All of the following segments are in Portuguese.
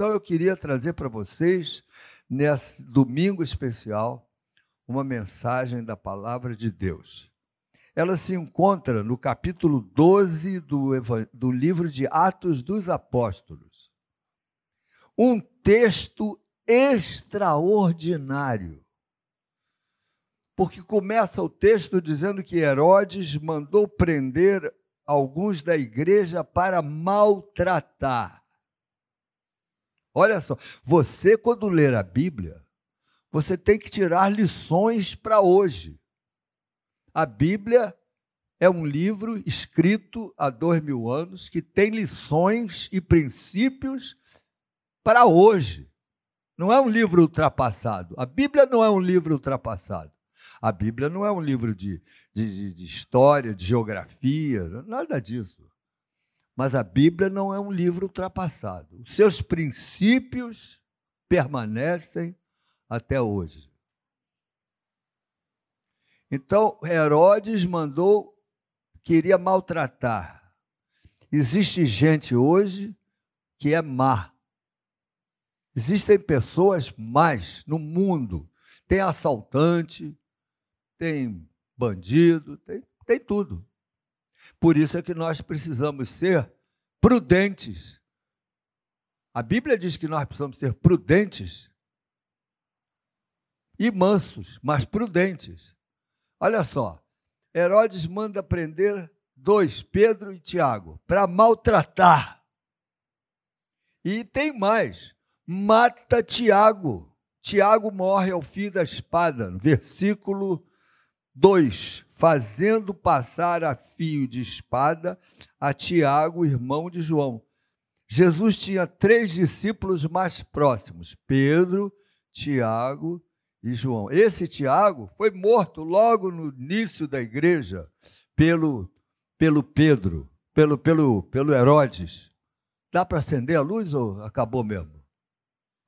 Então eu queria trazer para vocês, nesse domingo especial, uma mensagem da palavra de Deus. Ela se encontra no capítulo 12 do, do livro de Atos dos Apóstolos. Um texto extraordinário. Porque começa o texto dizendo que Herodes mandou prender alguns da igreja para maltratar. Olha só, você, quando ler a Bíblia, você tem que tirar lições para hoje. A Bíblia é um livro escrito há dois mil anos que tem lições e princípios para hoje. Não é um livro ultrapassado. A Bíblia não é um livro ultrapassado. A Bíblia não é um livro de, de, de história, de geografia, nada disso. Mas a Bíblia não é um livro ultrapassado. Os seus princípios permanecem até hoje. Então, Herodes mandou, queria maltratar. Existe gente hoje que é má. Existem pessoas más no mundo. Tem assaltante, tem bandido, tem, tem tudo. Por isso é que nós precisamos ser prudentes. A Bíblia diz que nós precisamos ser prudentes e mansos, mas prudentes. Olha só, Herodes manda prender dois, Pedro e Tiago, para maltratar. E tem mais, mata Tiago. Tiago morre ao fim da espada, versículo 2. Fazendo passar a fio de espada a Tiago, irmão de João. Jesus tinha três discípulos mais próximos: Pedro, Tiago e João. Esse Tiago foi morto logo no início da igreja pelo, pelo Pedro, pelo, pelo, pelo Herodes. Dá para acender a luz ou acabou mesmo?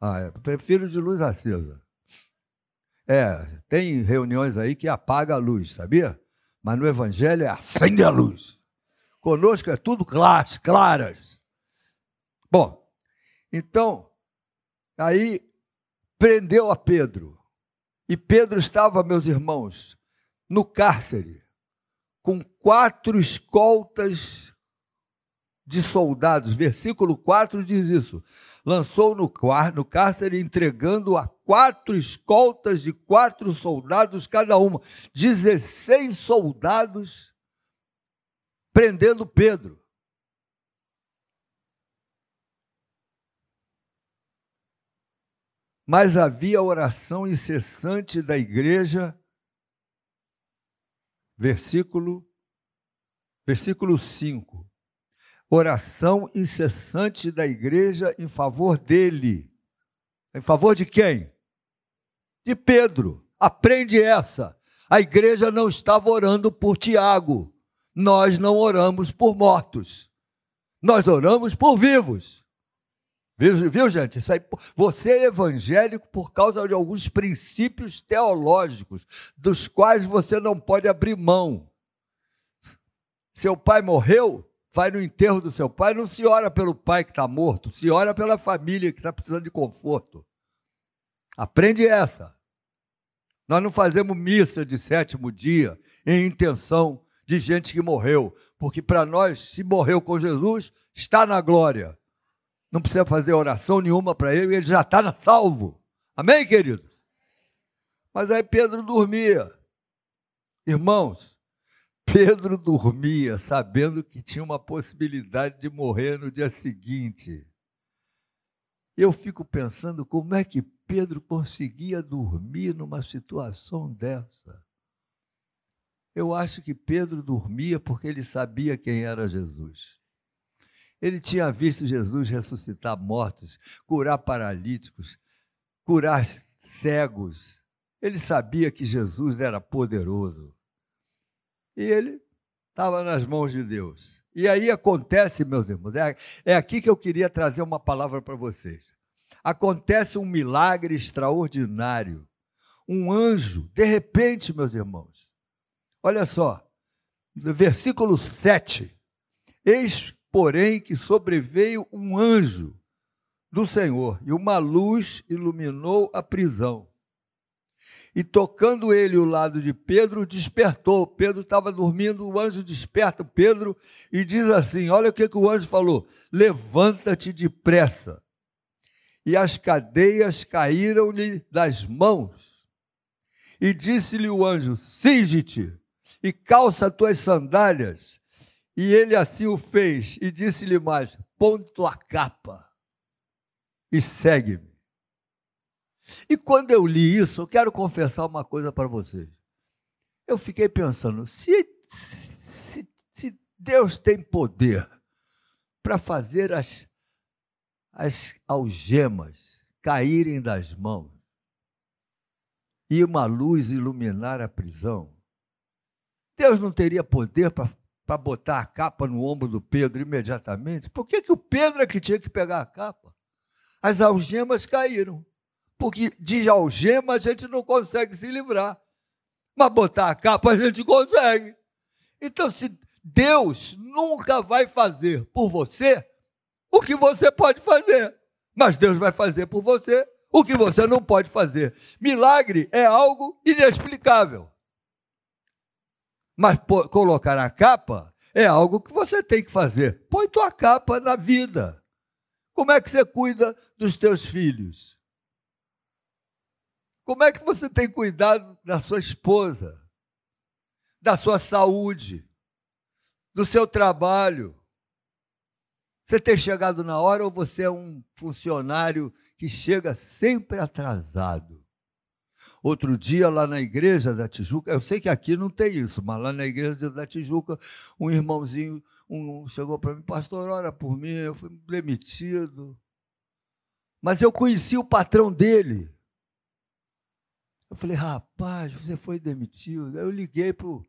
Ah, é, prefiro de luz acesa. É, tem reuniões aí que apaga a luz, sabia? Mas no Evangelho é acende a luz. Conosco é tudo claras, claras. Bom, então, aí prendeu a Pedro. E Pedro estava, meus irmãos, no cárcere, com quatro escoltas de soldados. Versículo 4 diz isso. Lançou no, no cárcere, entregando a quatro escoltas de quatro soldados cada uma. Dezesseis soldados prendendo Pedro. mas havia oração incessante da igreja. Versículo versículo 5. Oração incessante da igreja em favor dele. Em favor de quem? De Pedro. Aprende essa. A igreja não estava orando por Tiago. Nós não oramos por mortos. Nós oramos por vivos. Viu, viu, gente? Aí, você é evangélico por causa de alguns princípios teológicos, dos quais você não pode abrir mão. Seu pai morreu, vai no enterro do seu pai, não se ora pelo pai que está morto, se ora pela família que está precisando de conforto. Aprende essa. Nós não fazemos missa de sétimo dia em intenção de gente que morreu, porque para nós, se morreu com Jesus, está na glória. Não precisa fazer oração nenhuma para ele, ele já está salvo. Amém, querido? Mas aí Pedro dormia. Irmãos, Pedro dormia sabendo que tinha uma possibilidade de morrer no dia seguinte. Eu fico pensando como é que Pedro conseguia dormir numa situação dessa. Eu acho que Pedro dormia porque ele sabia quem era Jesus. Ele tinha visto Jesus ressuscitar mortos, curar paralíticos, curar cegos. Ele sabia que Jesus era poderoso. E ele estava nas mãos de Deus. E aí acontece, meus irmãos, é, é aqui que eu queria trazer uma palavra para vocês. Acontece um milagre extraordinário. Um anjo, de repente, meus irmãos, olha só, no versículo 7, eis porém, que sobreveio um anjo do Senhor, e uma luz iluminou a prisão. E tocando ele o lado de Pedro, despertou. Pedro estava dormindo, o anjo desperta Pedro e diz assim: Olha o que, que o anjo falou: Levanta-te depressa. E as cadeias caíram-lhe das mãos. E disse-lhe o anjo: Singe-te e calça tuas sandálias. E ele assim o fez, e disse-lhe mais: Põe tua capa e segue-me. E quando eu li isso, eu quero confessar uma coisa para vocês. Eu fiquei pensando: se, se, se Deus tem poder para fazer as, as algemas caírem das mãos e uma luz iluminar a prisão, Deus não teria poder para botar a capa no ombro do Pedro imediatamente? Por que, que o Pedro é que tinha que pegar a capa? As algemas caíram. Porque de algema a gente não consegue se livrar. Mas botar a capa a gente consegue. Então, se Deus nunca vai fazer por você o que você pode fazer, mas Deus vai fazer por você o que você não pode fazer. Milagre é algo inexplicável. Mas colocar a capa é algo que você tem que fazer. Põe tua capa na vida. Como é que você cuida dos teus filhos? Como é que você tem cuidado da sua esposa, da sua saúde, do seu trabalho? Você tem chegado na hora ou você é um funcionário que chega sempre atrasado? Outro dia, lá na igreja da Tijuca, eu sei que aqui não tem isso, mas lá na igreja da Tijuca, um irmãozinho um, chegou para mim, pastor, ora por mim, eu fui demitido. Mas eu conheci o patrão dele. Eu falei, rapaz, você foi demitido. Aí eu liguei para o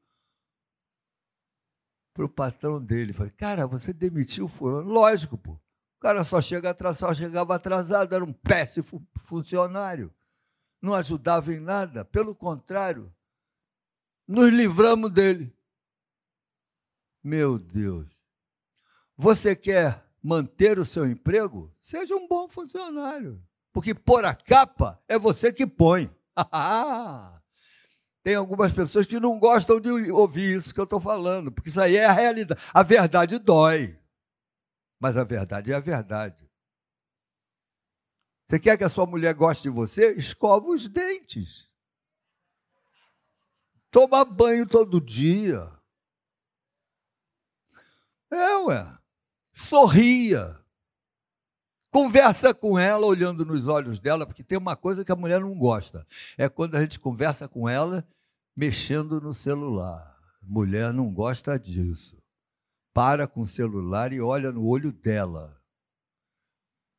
patrão dele. Falei, cara, você demitiu o fulano? Lógico, pô. O cara só, chega atrasado, só chegava atrasado, era um péssimo funcionário não ajudava em nada, pelo contrário, nos livramos dele. Meu Deus. Você quer manter o seu emprego? Seja um bom funcionário. Porque pôr a capa é você que põe. Tem algumas pessoas que não gostam de ouvir isso que eu estou falando, porque isso aí é a realidade. A verdade dói. Mas a verdade é a verdade. Você quer que a sua mulher goste de você? Escova os dentes. Toma banho todo dia. É, ué. Sorria. Conversa com ela olhando nos olhos dela, porque tem uma coisa que a mulher não gosta. É quando a gente conversa com ela mexendo no celular. Mulher não gosta disso. Para com o celular e olha no olho dela.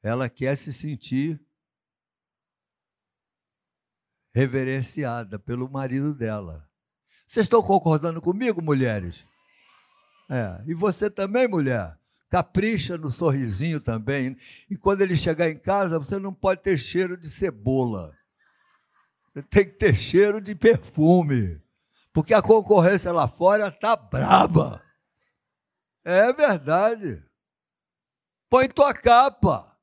Ela quer se sentir reverenciada pelo marido dela. Vocês estão concordando comigo, mulheres? É. E você também, mulher? Capricha no sorrisinho também. E quando ele chegar em casa, você não pode ter cheiro de cebola. Tem que ter cheiro de perfume. Porque a concorrência lá fora está braba. É verdade. Põe tua capa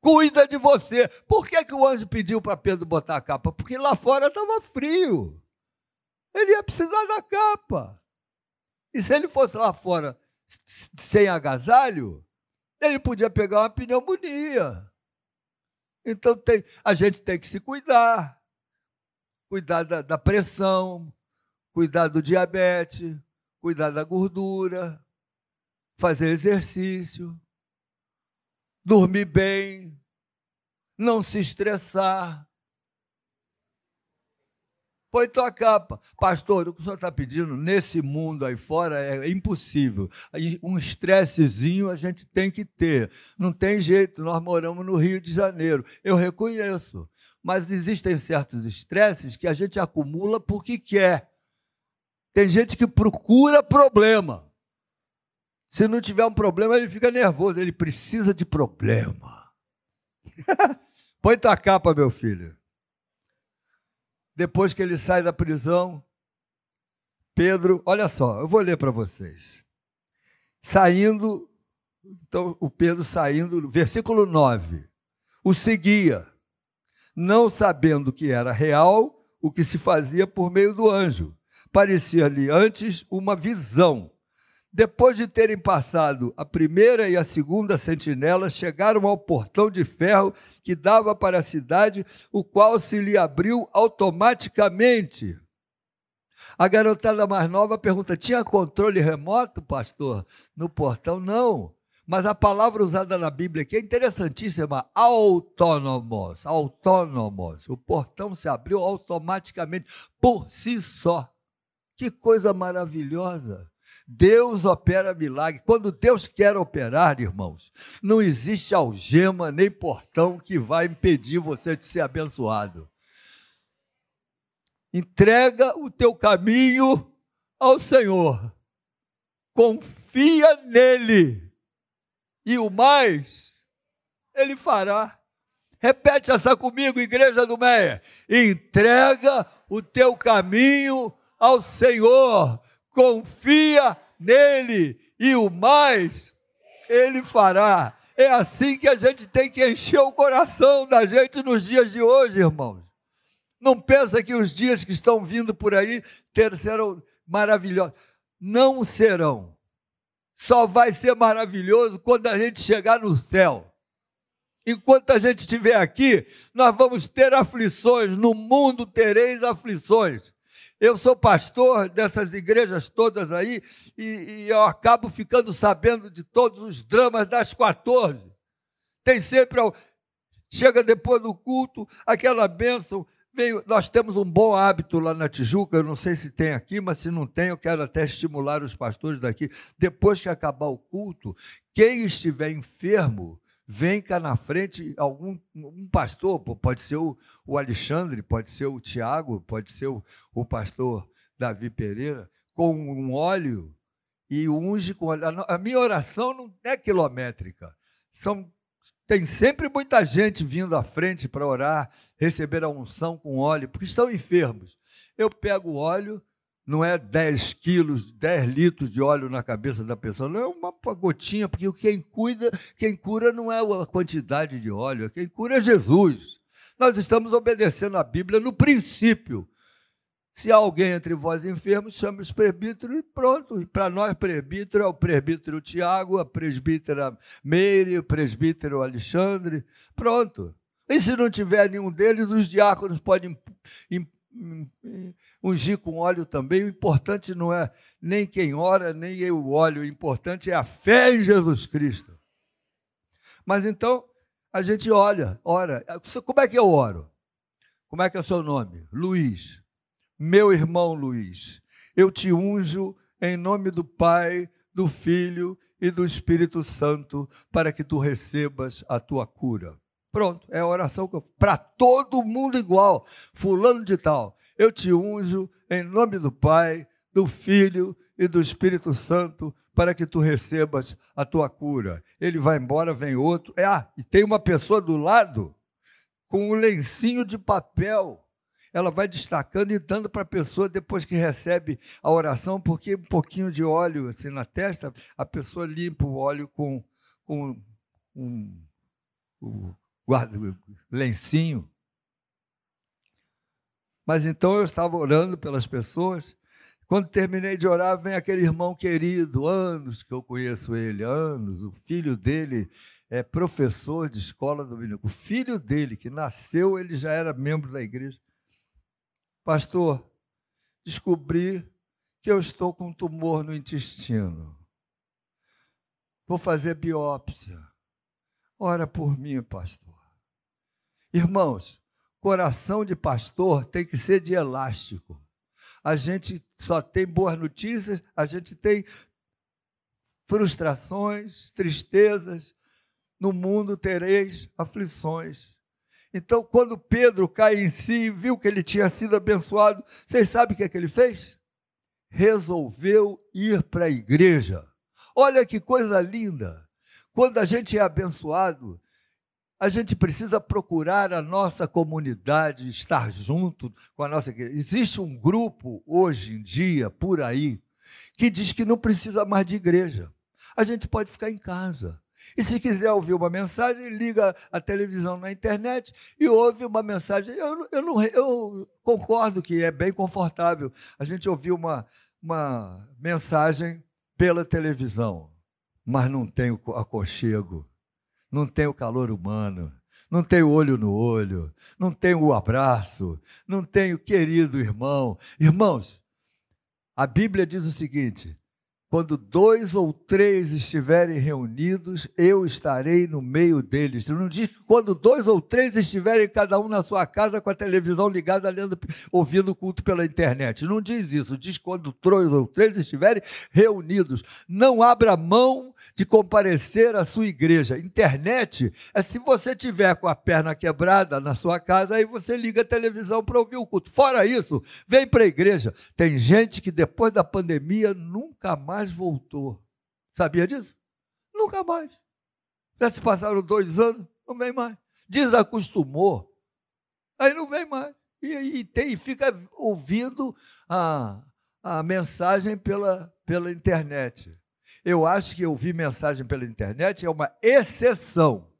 cuida de você. Por que, que o anjo pediu para Pedro botar a capa? Porque lá fora estava frio. Ele ia precisar da capa. E se ele fosse lá fora sem agasalho, ele podia pegar uma pneumonia. Então tem, a gente tem que se cuidar. Cuidar da, da pressão, cuidar do diabetes, cuidar da gordura, fazer exercício dormir bem, não se estressar. Põe tua capa. Pastor, o que o senhor está pedindo nesse mundo aí fora é impossível. Um estressezinho a gente tem que ter. Não tem jeito, nós moramos no Rio de Janeiro. Eu reconheço. Mas existem certos estresses que a gente acumula porque quer. Tem gente que procura problema. Se não tiver um problema, ele fica nervoso. Ele precisa de problema. Põe tua capa, meu filho. Depois que ele sai da prisão, Pedro, olha só, eu vou ler para vocês. Saindo, então o Pedro saindo, versículo 9. o seguia, não sabendo que era real o que se fazia por meio do anjo. Parecia-lhe antes uma visão. Depois de terem passado a primeira e a segunda sentinela, chegaram ao portão de ferro que dava para a cidade, o qual se lhe abriu automaticamente. A garotada mais nova pergunta: tinha controle remoto, pastor? No portão? Não. Mas a palavra usada na Bíblia aqui é interessantíssima: autônomos. Autônomos. O portão se abriu automaticamente, por si só. Que coisa maravilhosa. Deus opera milagre. Quando Deus quer operar, irmãos, não existe algema nem portão que vai impedir você de ser abençoado. Entrega o teu caminho ao Senhor. Confia nele. E o mais, ele fará. Repete essa comigo, igreja do Meia. Entrega o teu caminho ao Senhor confia nele e o mais ele fará. É assim que a gente tem que encher o coração da gente nos dias de hoje, irmãos. Não pensa que os dias que estão vindo por aí ter, serão maravilhosos. Não serão. Só vai ser maravilhoso quando a gente chegar no céu. Enquanto a gente estiver aqui, nós vamos ter aflições. No mundo tereis aflições. Eu sou pastor dessas igrejas todas aí e, e, eu acabo ficando sabendo de todos os dramas das 14. Tem sempre, chega depois do culto, aquela bênção. Vem, nós temos um bom hábito lá na Tijuca, eu não sei se tem aqui, mas se não tem, eu quero até estimular os pastores daqui. Depois que acabar o culto, quem estiver enfermo, vem cá na frente algum um pastor, pode ser o, o Alexandre, pode ser o Tiago, pode ser o, o pastor Davi Pereira, com um óleo e unge com óleo. A minha oração não é quilométrica. São, tem sempre muita gente vindo à frente para orar, receber a unção com óleo, porque estão enfermos. Eu pego o óleo, não é 10 quilos, 10 litros de óleo na cabeça da pessoa, não é uma gotinha, porque quem cuida, quem cura não é a quantidade de óleo, quem cura é Jesus. Nós estamos obedecendo a Bíblia no princípio. Se há alguém entre vós enfermos, chame os presbíteros e pronto. Para nós, presbítero é o presbítero Tiago, a presbítera Meire, o presbítero Alexandre. Pronto. E se não tiver nenhum deles, os diáconos podem ungir com óleo também. O importante não é nem quem ora, nem o óleo, o importante é a fé em Jesus Cristo. Mas então, a gente olha, ora. Como é que eu oro? Como é que é o seu nome? Luiz. Meu irmão Luiz, eu te unjo em nome do Pai, do Filho e do Espírito Santo, para que tu recebas a tua cura. Pronto, é a oração que eu para todo mundo igual. Fulano de tal, eu te unjo em nome do Pai, do Filho e do Espírito Santo para que tu recebas a tua cura. Ele vai embora, vem outro. É, ah, e tem uma pessoa do lado com um lencinho de papel. Ela vai destacando e dando para a pessoa depois que recebe a oração, porque um pouquinho de óleo assim na testa, a pessoa limpa o óleo com, com um, um, guarda, lencinho. Mas então eu estava orando pelas pessoas. Quando terminei de orar, vem aquele irmão querido, anos que eu conheço ele, anos. O filho dele é professor de escola dominical. O filho dele, que nasceu, ele já era membro da igreja. Pastor, descobri que eu estou com um tumor no intestino. Vou fazer biópsia. Ora por mim, pastor. Irmãos, coração de pastor tem que ser de elástico. A gente só tem boas notícias, a gente tem frustrações, tristezas. No mundo tereis aflições. Então, quando Pedro cai em si e viu que ele tinha sido abençoado, vocês sabem o que, é que ele fez? Resolveu ir para a igreja. Olha que coisa linda! Quando a gente é abençoado, a gente precisa procurar a nossa comunidade, estar junto com a nossa igreja. Existe um grupo hoje em dia, por aí, que diz que não precisa mais de igreja. A gente pode ficar em casa. E se quiser ouvir uma mensagem, liga a televisão na internet e ouve uma mensagem. Eu, eu, não, eu concordo que é bem confortável a gente ouvir uma, uma mensagem pela televisão, mas não tem o aconchego, não tem o calor humano, não tem o olho no olho, não tem o abraço, não tem o querido irmão. Irmãos, a Bíblia diz o seguinte: quando dois ou três estiverem reunidos, eu estarei no meio deles. Não diz que quando dois ou três estiverem cada um na sua casa com a televisão ligada, lendo, ouvindo o culto pela internet. Não diz isso. Diz quando dois ou três estiverem reunidos. Não abra mão de comparecer à sua igreja. Internet é se você tiver com a perna quebrada na sua casa, aí você liga a televisão para ouvir o culto. Fora isso, vem para a igreja. Tem gente que depois da pandemia nunca mais mais voltou. Sabia disso? Nunca mais. Já se passaram dois anos, não vem mais. Desacostumou, aí não vem mais. E, e, tem, fica ouvindo a, a mensagem pela, pela internet. Eu acho que ouvir mensagem pela internet é uma exceção.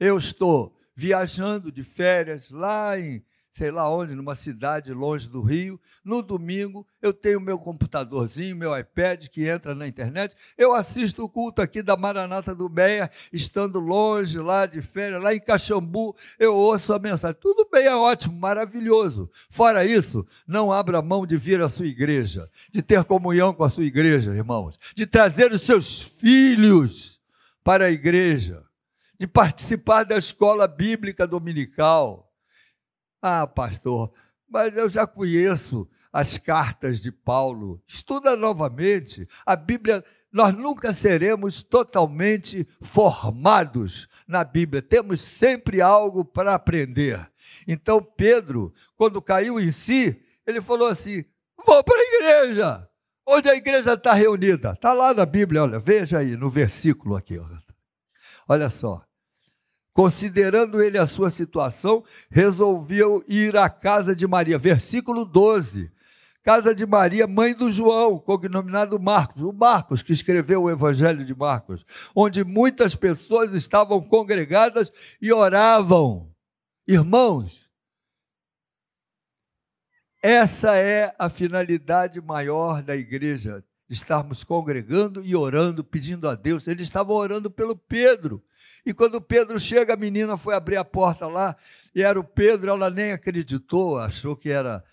Eu estou viajando de férias lá em sei lá onde, numa cidade longe do Rio. No domingo, eu tenho meu computadorzinho, meu iPad que entra na internet. Eu assisto o culto aqui da Maranata do Meia, estando longe lá de férias, lá em Caxambu, eu ouço a mensagem. Tudo bem, é ótimo, maravilhoso. Fora isso, não abra mão de vir à sua igreja, de ter comunhão com a sua igreja, irmãos, de trazer os seus filhos para a igreja, de participar da escola bíblica dominical ah, pastor, mas eu já conheço as cartas de Paulo. Estuda novamente. A Bíblia, nós nunca seremos totalmente formados na Bíblia. Temos sempre algo para aprender. Então, Pedro, quando caiu em si, ele falou assim: vou para a igreja. Onde a igreja está reunida? Está lá na Bíblia, olha, veja aí no versículo aqui. Olha só. Considerando ele a sua situação, resolveu ir à casa de Maria. Versículo 12. Casa de Maria, mãe do João, cognominado Marcos, o Marcos que escreveu o Evangelho de Marcos, onde muitas pessoas estavam congregadas e oravam. Irmãos, essa é a finalidade maior da igreja, estarmos congregando e orando, pedindo a Deus. Eles estavam orando pelo Pedro. E quando Pedro chega, a menina foi abrir a porta lá, e era o Pedro, ela nem acreditou, achou que era,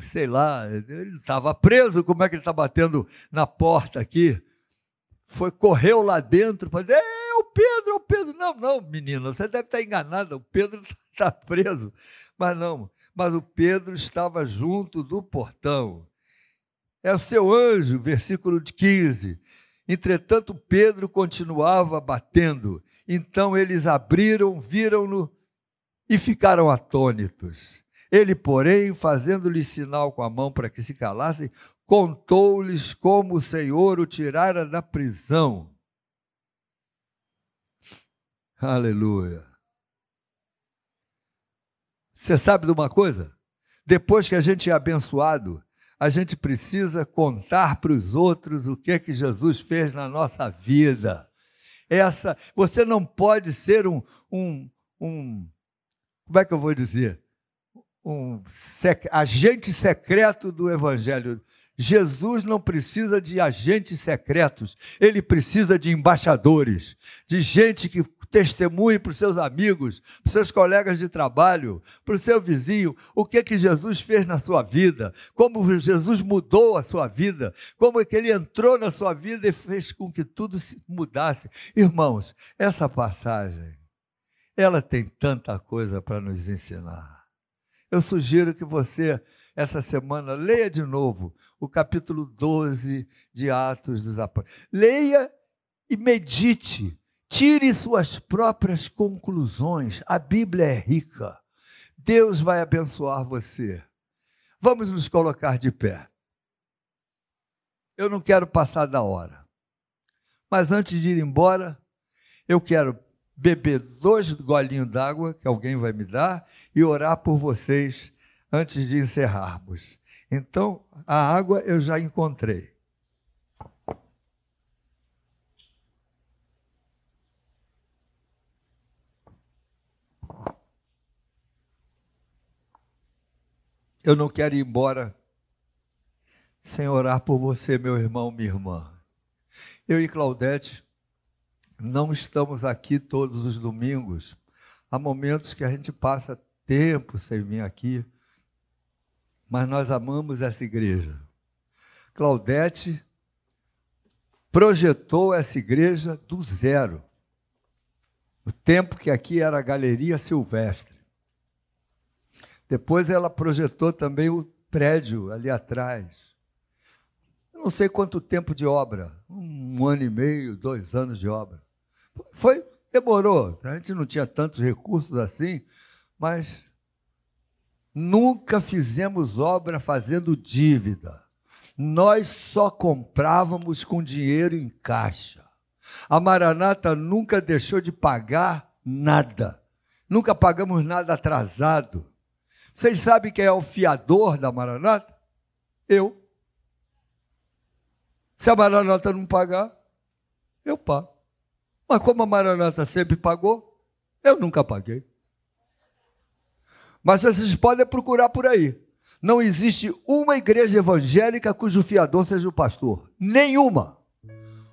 sei lá, ele estava preso, como é que ele está batendo na porta aqui? Foi, correu lá dentro, falou, é o Pedro, é o Pedro. Não, não, menina, você deve estar enganada, o Pedro está preso. Mas não, mas o Pedro estava junto do portão. É o seu anjo, versículo 15. Entretanto, Pedro continuava batendo. Então eles abriram, viram-no e ficaram atônitos. Ele, porém, fazendo-lhe sinal com a mão para que se calassem, contou-lhes como o Senhor o tirara da prisão. Aleluia. Você sabe de uma coisa? Depois que a gente é abençoado, a gente precisa contar para os outros o que é que Jesus fez na nossa vida. Essa, você não pode ser um, um, um como é que eu vou dizer? Um sec, agente secreto do Evangelho. Jesus não precisa de agentes secretos, ele precisa de embaixadores, de gente que testemunhe para os seus amigos, para os seus colegas de trabalho, para o seu vizinho, o que que Jesus fez na sua vida, como Jesus mudou a sua vida, como é que ele entrou na sua vida e fez com que tudo se mudasse. Irmãos, essa passagem, ela tem tanta coisa para nos ensinar. Eu sugiro que você essa semana, leia de novo o capítulo 12 de Atos dos Apóstolos. Leia e medite Tire suas próprias conclusões. A Bíblia é rica. Deus vai abençoar você. Vamos nos colocar de pé. Eu não quero passar da hora. Mas antes de ir embora, eu quero beber dois golinhos d'água que alguém vai me dar e orar por vocês antes de encerrarmos. Então, a água eu já encontrei. Eu não quero ir embora sem orar por você, meu irmão, minha irmã. Eu e Claudete não estamos aqui todos os domingos. Há momentos que a gente passa tempo sem vir aqui, mas nós amamos essa igreja. Claudete projetou essa igreja do zero. O tempo que aqui era a Galeria Silvestre. Depois ela projetou também o prédio ali atrás. Eu não sei quanto tempo de obra, um ano e meio, dois anos de obra. Foi, demorou. A gente não tinha tantos recursos assim, mas nunca fizemos obra fazendo dívida. Nós só comprávamos com dinheiro em caixa. A Maranata nunca deixou de pagar nada. Nunca pagamos nada atrasado. Vocês sabem quem é o fiador da Maranata? Eu. Se a Maranata não pagar, eu pago. Mas como a Maranata sempre pagou, eu nunca paguei. Mas vocês podem procurar por aí. Não existe uma igreja evangélica cujo fiador seja o pastor. Nenhuma.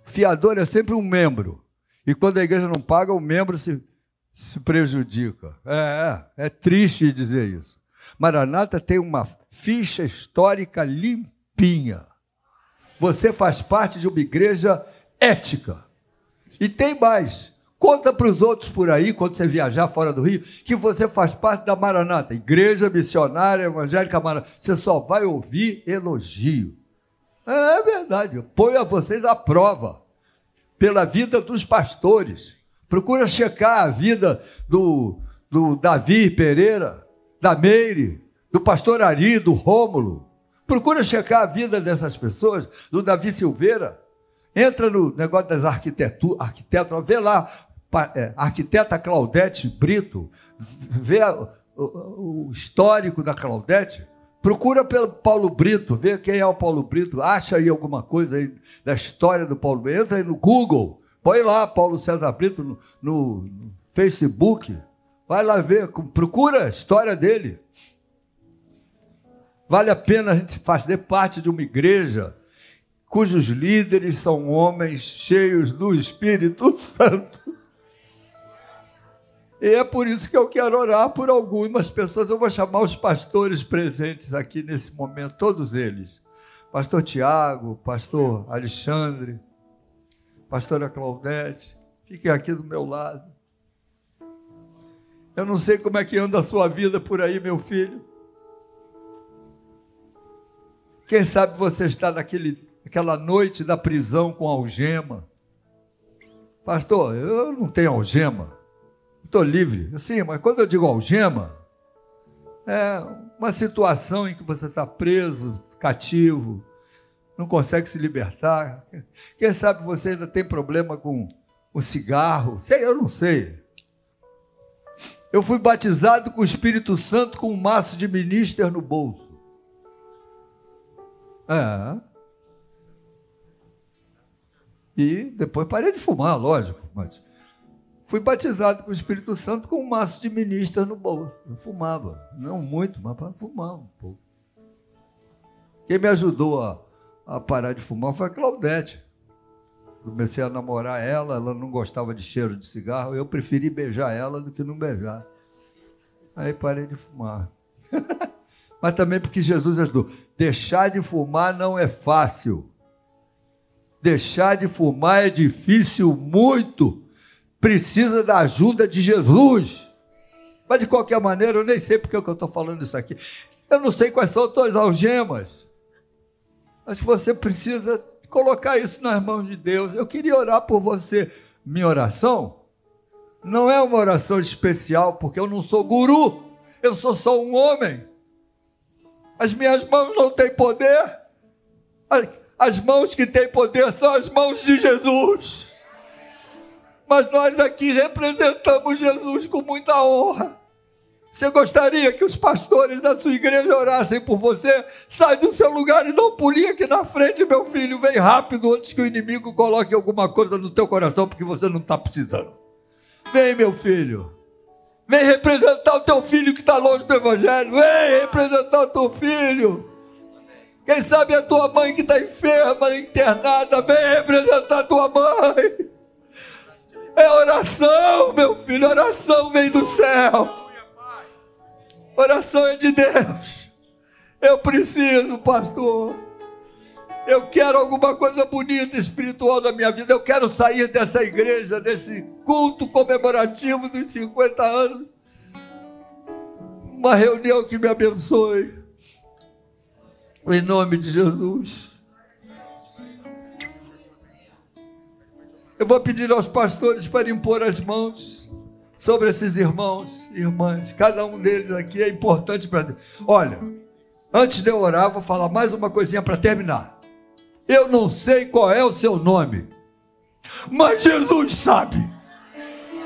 O fiador é sempre um membro. E quando a igreja não paga, o membro se, se prejudica. É, é, é triste dizer isso. Maranata tem uma ficha histórica limpinha. Você faz parte de uma igreja ética. E tem mais. Conta para os outros por aí, quando você viajar fora do Rio, que você faz parte da Maranata, Igreja Missionária Evangélica Maranata. Você só vai ouvir elogio. É verdade. Põe a vocês à prova pela vida dos pastores. Procura checar a vida do, do Davi Pereira da Meire, do pastor Ari, do Rômulo. Procura checar a vida dessas pessoas, do Davi Silveira. Entra no negócio das arquiteturas, arquitetos, vê lá, é, arquiteta Claudete Brito, vê o, o histórico da Claudete. Procura pelo Paulo Brito, vê quem é o Paulo Brito, acha aí alguma coisa aí da história do Paulo Brito. Entra aí no Google, põe lá Paulo César Brito no, no Facebook. Vai lá ver, procura a história dele. Vale a pena a gente fazer parte de uma igreja cujos líderes são homens cheios do Espírito Santo. E é por isso que eu quero orar por algumas pessoas. Eu vou chamar os pastores presentes aqui nesse momento, todos eles. Pastor Tiago, pastor Alexandre, pastora Claudete, fiquem aqui do meu lado. Eu não sei como é que anda a sua vida por aí, meu filho. Quem sabe você está naquele, naquela noite da prisão com algema. Pastor, eu não tenho algema. Estou livre. Sim, mas quando eu digo algema, é uma situação em que você está preso, cativo, não consegue se libertar. Quem sabe você ainda tem problema com o cigarro. Sei, eu não sei. Eu fui batizado com o Espírito Santo com um maço de minister no bolso. É. E depois parei de fumar, lógico, mas fui batizado com o Espírito Santo com um maço de minister no bolso. Eu fumava, não muito, mas fumava um pouco. Quem me ajudou a, a parar de fumar foi a Claudete. Comecei a namorar ela, ela não gostava de cheiro de cigarro, eu preferi beijar ela do que não beijar. Aí parei de fumar. Mas também porque Jesus ajudou. Deixar de fumar não é fácil. Deixar de fumar é difícil muito. Precisa da ajuda de Jesus. Mas de qualquer maneira, eu nem sei porque eu estou falando isso aqui. Eu não sei quais são as tuas algemas. Mas você precisa colocar isso nas mãos de Deus. Eu queria orar por você. Minha oração não é uma oração especial, porque eu não sou guru, eu sou só um homem. As minhas mãos não têm poder. As mãos que têm poder são as mãos de Jesus. Mas nós aqui representamos Jesus com muita honra. Você gostaria que os pastores da sua igreja orassem por você? Sai do seu lugar e dá um aqui na frente, meu filho. Vem rápido antes que o inimigo coloque alguma coisa no teu coração porque você não está precisando. Vem, meu filho. Vem representar o teu filho que está longe do Evangelho. Vem representar o teu filho. Quem sabe a tua mãe que está enferma, internada. Vem representar a tua mãe. É oração, meu filho. Oração vem do céu. Oração é de Deus. Eu preciso, pastor. Eu quero alguma coisa bonita espiritual na minha vida. Eu quero sair dessa igreja, desse culto comemorativo dos 50 anos. Uma reunião que me abençoe. Em nome de Jesus. Eu vou pedir aos pastores para impor as mãos sobre esses irmãos e irmãs. Cada um deles aqui é importante para Deus. Olha, antes de eu orar, vou falar mais uma coisinha para terminar. Eu não sei qual é o seu nome, mas Jesus sabe.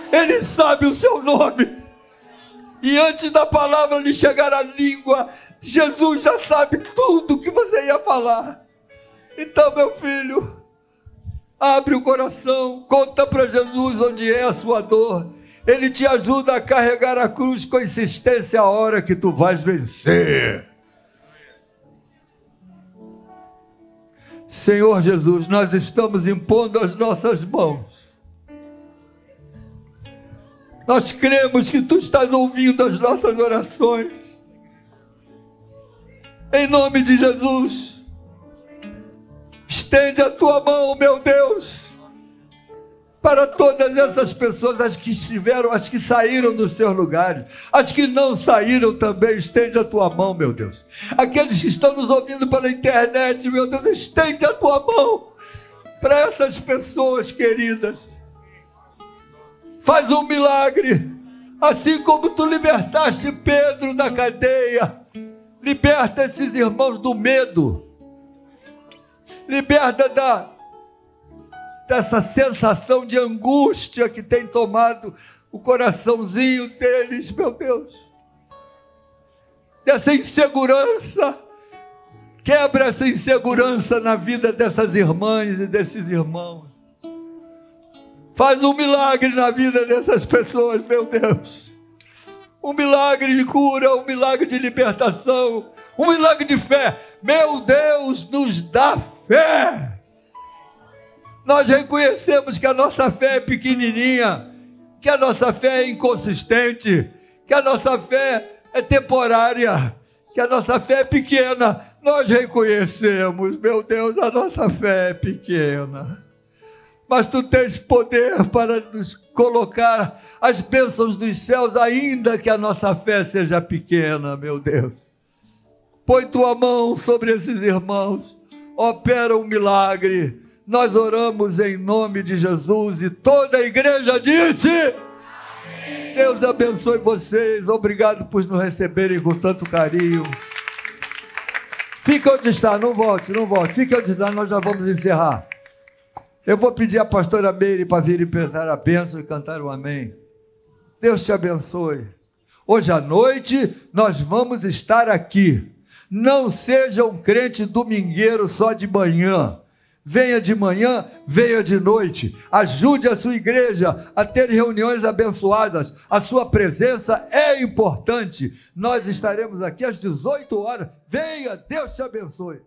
Ele sabe o seu nome. E antes da palavra lhe chegar à língua, Jesus já sabe tudo que você ia falar. Então, meu filho, abre o coração, conta para Jesus onde é a sua dor. Ele te ajuda a carregar a cruz com insistência a hora que tu vais vencer. Senhor Jesus, nós estamos impondo as nossas mãos. Nós cremos que tu estás ouvindo as nossas orações. Em nome de Jesus, estende a tua mão, meu Deus para todas essas pessoas, as que estiveram, as que saíram dos seus lugares, as que não saíram também, estende a tua mão, meu Deus. Aqueles que estão nos ouvindo pela internet, meu Deus, estende a tua mão para essas pessoas queridas. Faz um milagre, assim como tu libertaste Pedro da cadeia, liberta esses irmãos do medo, liberta da dessa sensação de angústia que tem tomado o coraçãozinho deles, meu Deus. Dessa insegurança. Quebra essa insegurança na vida dessas irmãs e desses irmãos. Faz um milagre na vida dessas pessoas, meu Deus. Um milagre de cura, um milagre de libertação, um milagre de fé. Meu Deus, nos dá fé nós reconhecemos que a nossa fé é pequenininha, que a nossa fé é inconsistente, que a nossa fé é temporária, que a nossa fé é pequena. Nós reconhecemos, meu Deus, a nossa fé é pequena. Mas tu tens poder para nos colocar as bênçãos dos céus, ainda que a nossa fé seja pequena, meu Deus. Põe tua mão sobre esses irmãos, opera um milagre nós oramos em nome de Jesus e toda a igreja disse: Amém. Deus abençoe vocês. Obrigado por nos receberem com tanto carinho. Fique onde está, não volte, não volte. Fique onde está, nós já vamos encerrar. Eu vou pedir à pastora Meire para vir e pensar a bênção e cantar o amém. Deus te abençoe. Hoje à noite nós vamos estar aqui. Não seja um crente domingueiro só de manhã venha de manhã, venha de noite. Ajude a sua igreja a ter reuniões abençoadas. A sua presença é importante. Nós estaremos aqui às 18 horas. Venha, Deus te abençoe.